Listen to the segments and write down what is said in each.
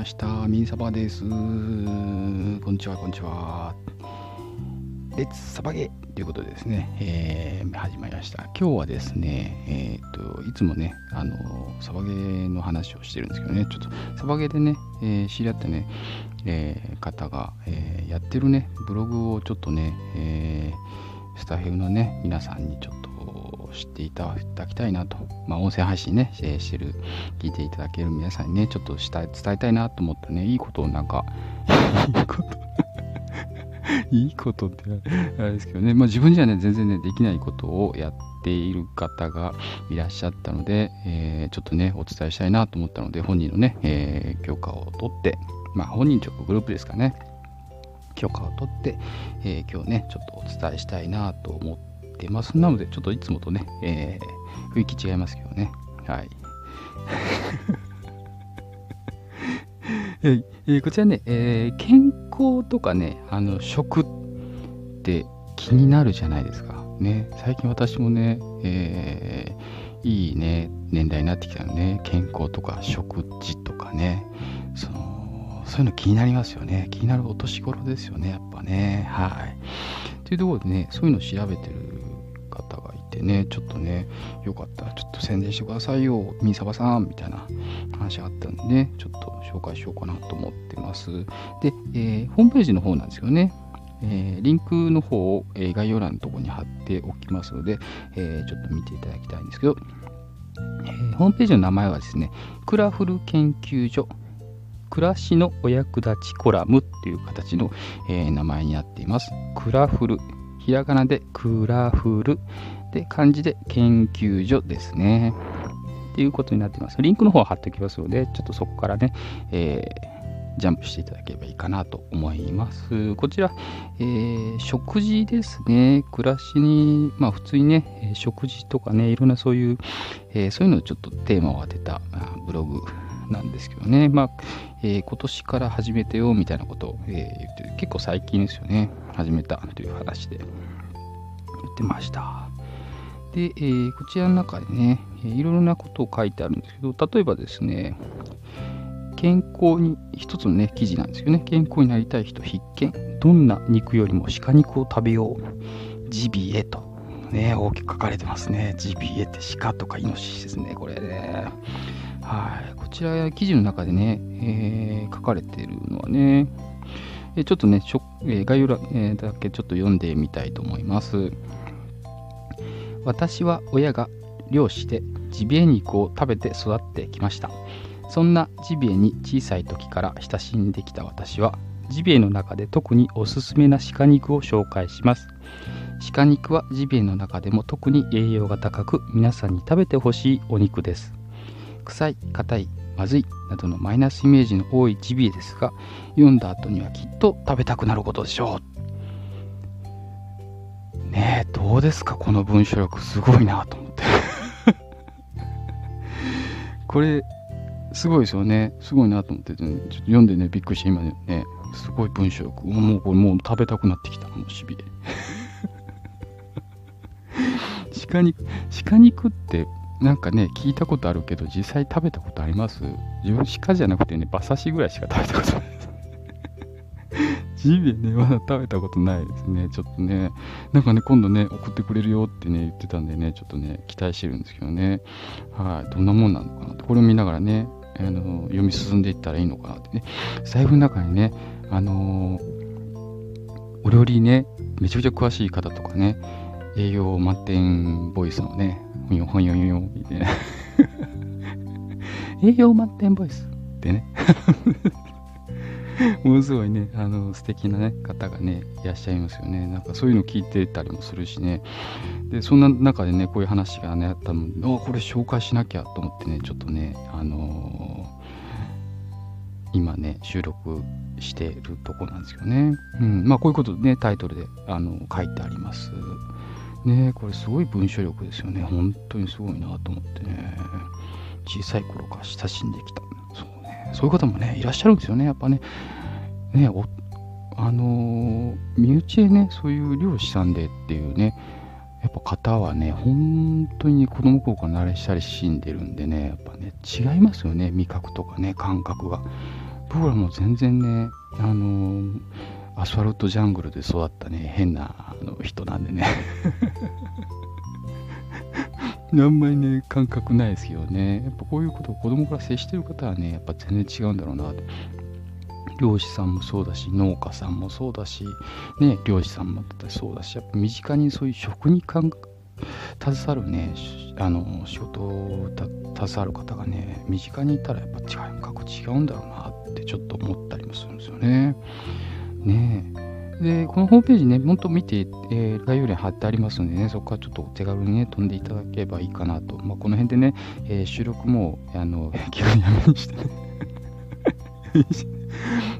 ました。ミンサバです。こんにちは、こんにちは。レッツサバゲということでですね、えー、始まりました。今日はですね、えっ、と、いつもね、あの、サバゲーの話をしてるんですけどね、ちょっとサバゲーでね、えー、知り合ったね、え、方が、えやってるね、ブログをちょっとね、えスタッフのね、皆さんにちょっと知っていただきたいなと、まあ、音声配信ね、してる、聞いていただける皆さんにね、ちょっと伝えたいなと思ってね、いいことをなんか、いいこと いいことってあれですけどね、まあ、自分じゃね、全然ね、できないことをやっている方がいらっしゃったので、えー、ちょっとね、お伝えしたいなと思ったので、本人のね、えー、許可を取って、まあ、本人直グループですかね、許可を取って、えー、今日ね、ちょっとお伝えしたいなと思ってます。なので、ちょっといつもとね、えー、雰囲気違いますけどね。はい。えー、こちらね、えー、健康とかね、あの食って気になるじゃないですか。ね、最近私もね、えー、いいね、年代になってきたのね、健康とか食事とかね、そのそういうの気になりますよね。気になるお年頃ですよね、やっぱね。はい。というところでね、そういうのを調べてるね、ちょっとね、よかったらちょっと宣伝してくださいよ、みさばさん、みたいな話があったんでね、ちょっと紹介しようかなと思ってます。で、えー、ホームページの方なんですけどね、えー、リンクの方を、えー、概要欄のところに貼っておきますので、えー、ちょっと見ていただきたいんですけど、えー、ホームページの名前はですね、クラフル研究所暮らしのお役立ちコラムっていう形の、えー、名前になっています。クラフルひらがなでクラフルで漢字で研究所ですね。っていうことになってます。リンクの方は貼っておきますので、ちょっとそこからね、えー、ジャンプしていただければいいかなと思います。こちら、えー、食事ですね。暮らしに、まあ普通にね、食事とかね、いろんなそういう、えー、そういうのをちょっとテーマを当てたブログなんですけどね。まあ、え、今年から始めてよみたいなことを、えー、言って結構最近ですよね。始めたという話で言ってました。で、えー、こちらの中でね、いろいろなことを書いてあるんですけど、例えばですね、健康に、一つのね、記事なんですよね。健康になりたい人必見。どんな肉よりも鹿肉を食べよう。ジビエと。ね、大きく書かれてますね。ジビエって鹿とかイノシシですね、これね。はい。こちら、記事の中でね、えー、書かれてるのはね、えちょっとね、え概要欄えだけちょっと読んでみたいと思います。私は親が漁師でジビエ肉を食べて育ってきました。そんなジビエに小さい時から親しんできた私は、ジビエの中で特におすすめな鹿肉を紹介します。鹿肉はジビエの中でも特に栄養が高く、皆さんに食べてほしいお肉です。臭い、硬い、まずいなどのマイナスイメージの多いジビエですが、読んだ後にはきっと食べたくなることでしょう。ねえ、どうですか？この文章力すごいなと思って。これ、すごいですよね。すごいなと思って、ね、ちょっと読んでね、びっくりして今ね、すごい文章力。もうこれもう食べたくなってきた、もうしびれ。鹿肉、鹿肉ってなんかね、聞いたことあるけど、実際食べたことあります？自分鹿じゃなくてね、馬刺しぐらいしか食べたことないです。ジビエね、まだ食べたことないですね。ちょっとね、なんかね、今度ね、送ってくれるよってね、言ってたんでね、ちょっとね、期待してるんですけどね。はい、どんなもんなのかなって、これを見ながらね、あの読み進んでいったらいいのかなってね。財布の中にね、あのー、お料理ね、めちゃくちゃ詳しい方とかね、栄養満点ボイスのね、ほんよほんよんよみたいな。栄養満点ボイスってね。ものすごいね、あの、素敵なね、方がね、いらっしゃいますよね。なんかそういうの聞いてたりもするしね。で、そんな中でね、こういう話がね、あったの、あ、これ紹介しなきゃと思ってね、ちょっとね、あのー、今ね、収録してるとこなんですよね。うん。まあ、こういうことでね、タイトルで、あの、書いてあります。ねこれすごい文章力ですよね。本当にすごいなと思ってね。小さい頃から親しんできた。そうね。そういう方もね、いらっしゃるんですよね。やっぱね。ねおあのー、身内でね、そういう漁師さんでっていうね、やっぱ方はね、本当に子供頃から慣れ親しんでるんでね、やっぱね、違いますよね。味覚とかね、感覚が。僕らも全然ね、あのーアスファルトジャングルで育ったね、変なあの人なんでね。あんまりね、感覚ないですけどね。やっぱこういうことを子供から接してる方はね、やっぱ全然違うんだろうなって。漁師さんもそうだし、農家さんもそうだし、ね、漁師さんもそうだし、やっぱ身近にそういう食に関携わるね、あの仕事を携わる方がね、身近にいたらやっぱ違う、過去違うんだろうなってちょっと思ったりもするんですよね。ねで、このホームページね、本当見て、えー、概要欄貼ってありますのでね、そこからちょっとお手軽にね、飛んでいただければいいかなと。まあ、この辺でね、えー、収録も、あの、基本やめにしてね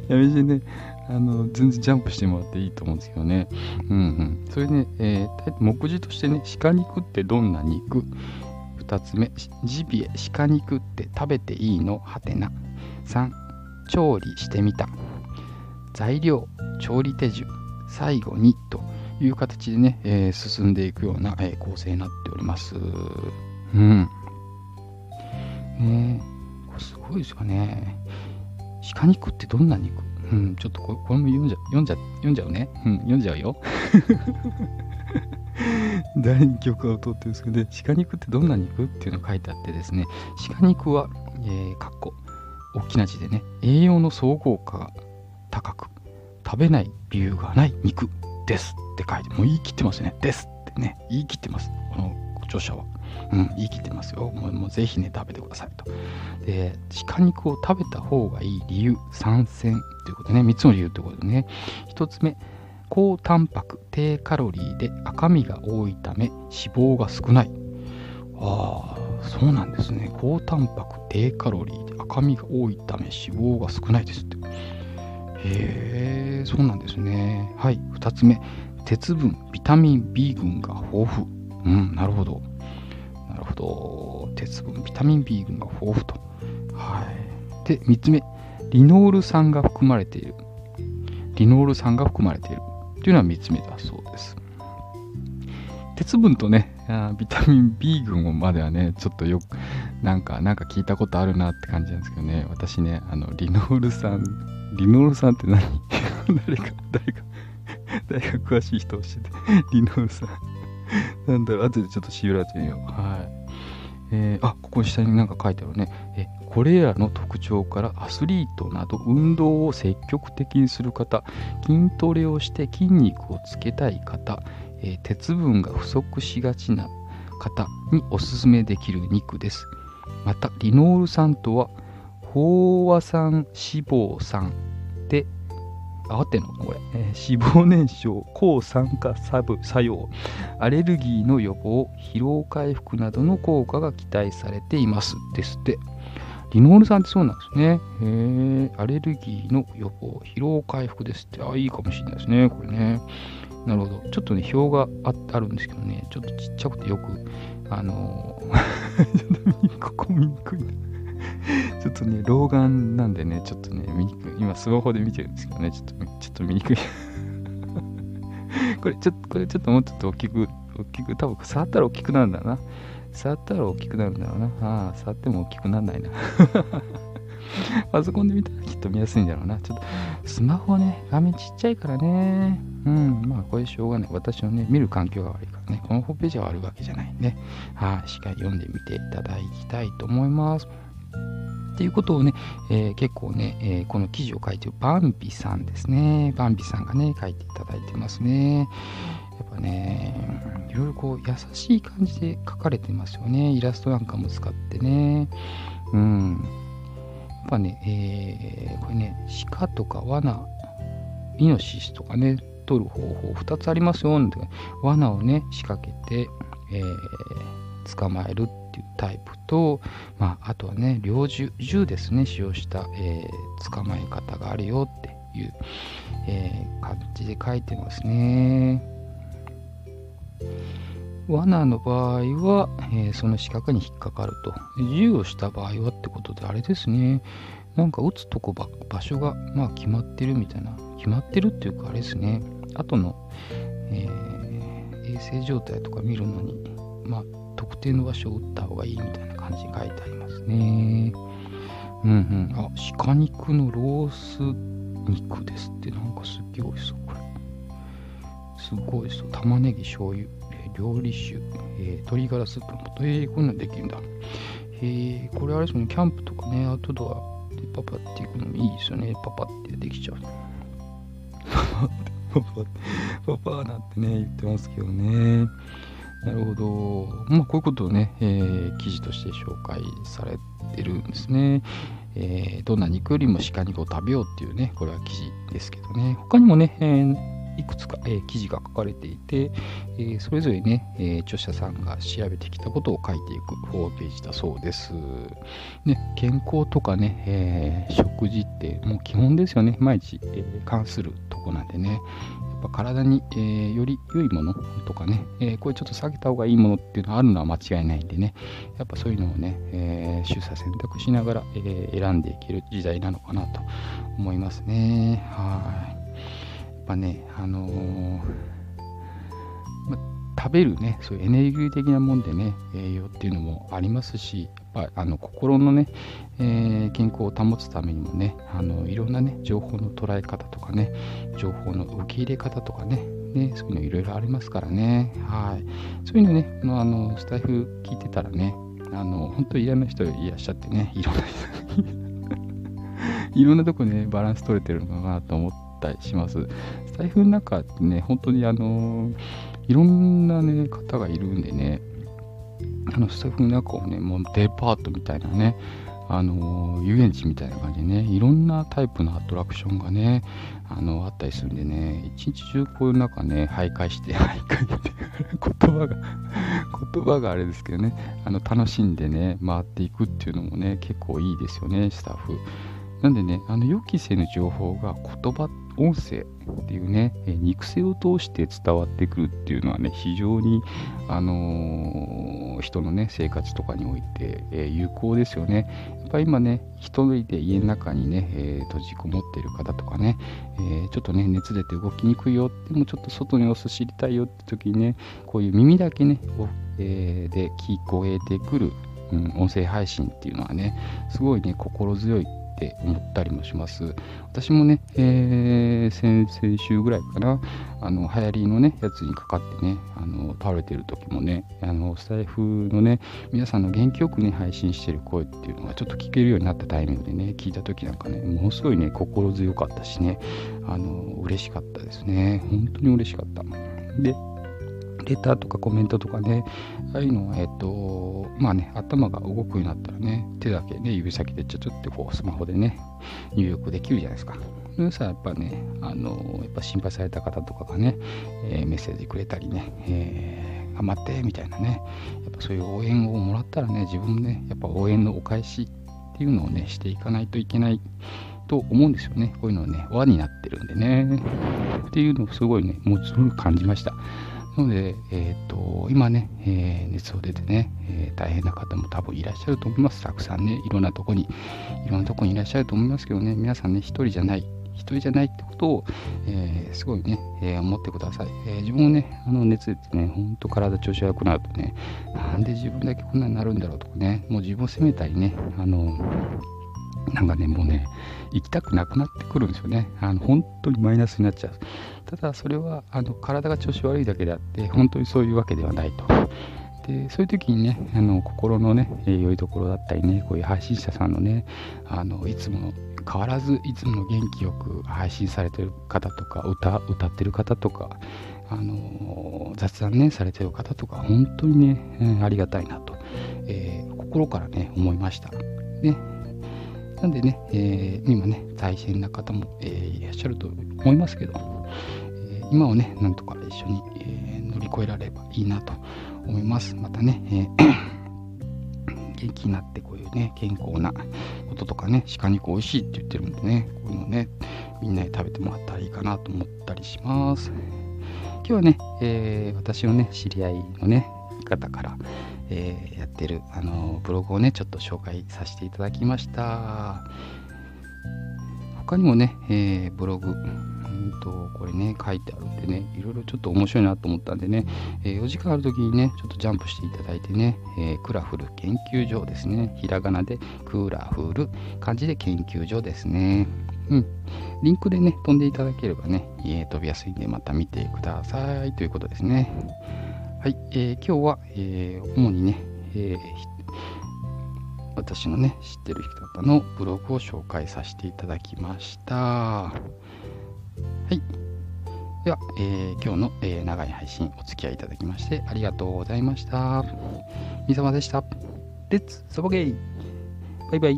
やめにしてね、あの、全然ジャンプしてもらっていいと思うんですけどね。うんうん。それね、えー、目次としてね、鹿肉ってどんな肉 ?2 つ目、ジビエ、鹿肉って食べていいの？はてな。3、調理してみた。材料、調理手順、最後にという形でね、えー、進んでいくような、えー、構成になっております。うん。ねこれすごいですよね。鹿肉ってどんな肉？うん、ちょっとこれも読んじゃ読んじゃ読んじゃうね。うん、読んじゃうよ。誰に許可を取ってるんですけど、ね、鹿肉ってどんな肉？っていうのが書いてあってですね、鹿肉は、えー、かっこ、大きな字でね、栄養の総合価高く食べない理由がない肉ですって書いてもう言い切ってますね。ですってね。言い切ってます。この著者は。うん言い切ってますよ。もうもうぜひね食べてくださいと。で鹿肉を食べた方がいい理由参戦ということでね。3つの理由ということでね。1つ目高タンパク低カロリーで赤身が多いため脂肪が少ない。ああそうなんですね。高タンパク低カロリーで赤身が多いため脂肪が少ないですって。へえ、そうなんですね。はい、2つ目。鉄分、ビタミン B 群が豊富。うん、なるほど。なるほど。鉄分、ビタミン B 群が豊富と。はい。で、3つ目。リノール酸が含まれている。リノール酸が含まれている。というのは3つ目だそうです。鉄分とね、ビタミン B 群まではね、ちょっとよく、なんか、なんか聞いたことあるなって感じなんですけどね、私ね、あの、リノール酸リノールさんって何？誰か、誰か、誰か詳しい人教えて。リノールさん。なんだろう、後でちょっと調べてみよう。はい。えー、あ、ここ下になんか書いてあるね。え、これらの特徴からアスリートなど運動を積極的にする方、筋トレをして筋肉をつけたい方、えー、鉄分が不足しがちな方におすすめできる肉です。また、リノール酸とは飽和酸脂肪酸で、合ってんの？これ、えー、脂肪燃焼、抗酸化作用、アレルギーの予防、疲労回復などの効果が期待されています。ですって。リノール酸ってそうなんですね。へーアレルギーの予防、疲労回復ですって。あ、いいかもしれないですね。これね。なるほど。ちょっとね、表がああるんですけどね、ちょっとちっちゃくてよく、あのー、ちょっとここ見にくいな。ちょっとね、老眼なんでね、ちょっとね、見にくい。今、スマホで見てるんですけどね、ちょっと、ちょっと見にくい。これ、ちょっと、これちょっともうちょっと大きく、大きく、多分触ったら大きくなるんだな。触ったら大きくなるんだろうな。ああ、触っても大きくならないな。パソコンで見たらきっと見やすいんだろうな。ちょっと、スマホね、画面ちっちゃいからね。うん、まあ、これしょうがない。私のね、見る環境が悪いからね。このホームページが悪いわけじゃないんで、はい、しっかり読んでみていただきたいと思います。っていうことをね、えー、結構ね、えー、この記事を書いてるバンビさんですね。バンビさんがね、書いていただいてますね。やっぱね、いろいろこう優しい感じで書かれてますよね。イラストなんかも使ってね。うん。やっぱね、えー、これね、鹿とか罠、イノシシとかね、取る方法2つありますよ。罠をね、仕掛けて、えー、捕まえるっていうタイプと、まあ、あとはね、猟銃、銃ですね、使用した、えー、捕まえ方があるよっていう、えー、感じで書いてますね。罠の場合は、えー、その四角に引っかかると。銃をした場合はってことで、あれですね。なんか撃つとこ場所が、まあ、決まってるみたいな。決まってるっていうか、あれですね。後の、えー、衛生状態とか見るのに、まあ、特定の場所を打った方がいいみたいな感じに書いてありますね。うんうん。あ、鹿肉のロース肉ですって、なんかすっげえ美味しそう、これ。すごいそう。玉ねぎ、醤油、えー料理酒、えー鶏ガラスープの素。えー、こんなんできるんだ。えー、これあれですよね、キャンプとかね、アウトドアでパパっていくのもいいですよね。パパってできちゃう。パパって、パパって、パパなんてね、言ってますけどね。なるほど。まあ、こういうことをね、えー記事として紹介されてるんですね。えーどんな肉よりも鹿肉を食べようっていうね、これは記事ですけどね。他にもね、えーいくつか、えー記事が書かれていて、えーそれぞれね、えー著者さんが調べてきたことを書いていくホームページだそうです。ね、健康とかね、え食事ってもう基本ですよね。毎日、え関するとこなんでね。ぱ体に、えーより良いものとかね、えーこれちょっと下げた方がいいものっていうのはあるのは間違いないんでね、やっぱそういうのをね、えー取捨選択しながら、え選んでいける時代なのかなと思いますね。はい。やっぱね、あの食べるね、そういうエネルギー的なもんでね、栄養っていうのもありますし、やっぱあの心のね、えー健康を保つためにもね、あのいろんなね、情報の捉え方とかね、情報の受け入れ方とかね、ねそういうのいろいろありますからね、はい。そういうのね、まあのスタイフ聞いてたらね、あの本当に嫌な人いらっしゃってね、いろんな人 いろんなとこね、バランス取れてるのかなと思ったりします。スタイフの中ってね、本当にあのいろんなね、方がいるんでね、あのスタッフの中をね、もうデパートみたいなね、あの遊園地みたいな感じでね、いろんなタイプのアトラクションがね、あのあったりするんでね、一日中こういう中ね、徘徊して、徘徊って、言葉が、言葉があれですけどね、あの楽しんでね、回っていくっていうのもね、結構いいですよね、スタッフ。なんでね、あの予期せぬ情報が言葉、音声っていうね、え肉声を通して伝わってくるっていうのはね、非常に、あのー人のね、生活とかにおいて、えー有効ですよね。やっぱり今ね、一人で家の中にね、えー閉じこもっている方とかね、えちょっとね、熱出て動きにくいよ、でもちょっと外の様子知りたいよって時にね、こういう耳だけね、えで聞こえてくる、うん、音声配信っていうのはね、すごいね、心強いって思ったりもします。私もね、えー先々週ぐらいかな、あの流行りのね、やつにかかってね、あの倒れてる時もね、あのスタイフのね、皆さんの元気よくね、配信してる声っていうのがちょっと聞けるようになったタイミングでね、聞いた時なんかね、ものすごいね、心強かったしね、あの嬉しかったですね。本当に嬉しかった。で、レターとかコメントとかね、ああいうのは、えっと、まあね、頭が動くようになったらね、手だけね、指先でちょちょってこう、スマホでね、入力できるじゃないですか。それさ、やっぱね、あの、やっぱ心配された方とかがね、えーメッセージくれたりね、えー頑張って、みたいなね、やっぱそういう応援をもらったらね、自分もね、やっぱ応援のお返しっていうのをね、していかないといけないと思うんですよね。こういうのね、輪になってるんでね。っていうのをすごいね、もうすごい感じました。ので、えっ、と、今ね、えー熱を出てね、えー大変な方も多分いらっしゃると思います。たくさんね、いろんなとこに、いろんなとこにいらっしゃると思いますけどね、皆さんね、一人じゃない、一人じゃないってことを、えーすごいね、え思ってください。え自分もね、あの熱出てね、ほんと体調子悪くなるとね、なんで自分だけこんなになるんだろうとかね、もう自分を責めたりね、あの、なんかね、もうね、行きたくなくなってくるんですよね。あの本当にマイナスになっちゃう。ただ、それはあの体が調子悪いだけであって、本当にそういうわけではないと。でそういう時にね、あの心のね、えー良いところだったりね、こういう配信者さんのね、あのいつも変わらずいつも元気よく配信されてる方とか、歌歌ってる方とか、あの雑談ね、されてる方とか、本当にね、えーありがたいなと、えー心からね、思いました。ね、なんでね、えー今ね、大変な方も、えーいらっしゃると思いますけど、えー今をね、なんとか一緒に、え乗り越えられればいいなと思います。またね、え 元気になってこういうね、健康なこととかね、鹿肉美味しいって言ってるんでね、こういうのね、みんなに食べてもらったらいいかなと思ったりします。今日はね、え私のね、知り合いのね、方から、えーやってる、あのブログをね、ちょっと紹介させていただきました。他にもね、えーブログ、うんと、これね、書いてあるんでね、いろいろちょっと面白いなと思ったんでね、えー、お時間ある時にね、ちょっとジャンプしていただいてね、えー、クラフル研究所ですね。ひらがなでクラフル、漢字で研究所ですね。うん。リンクでね、飛んでいただければね、えー、飛びやすいんで、また見てくださいということですね。はい、えー、今日は、えー、主にね、えー、私のね、知ってる人方のブログを紹介させていただきました。はい。では、えー、今日の、え、長い配信お付き合いいただきましてありがとうございました。みさまでした。レッツサボゲイバイバイ。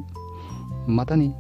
またね。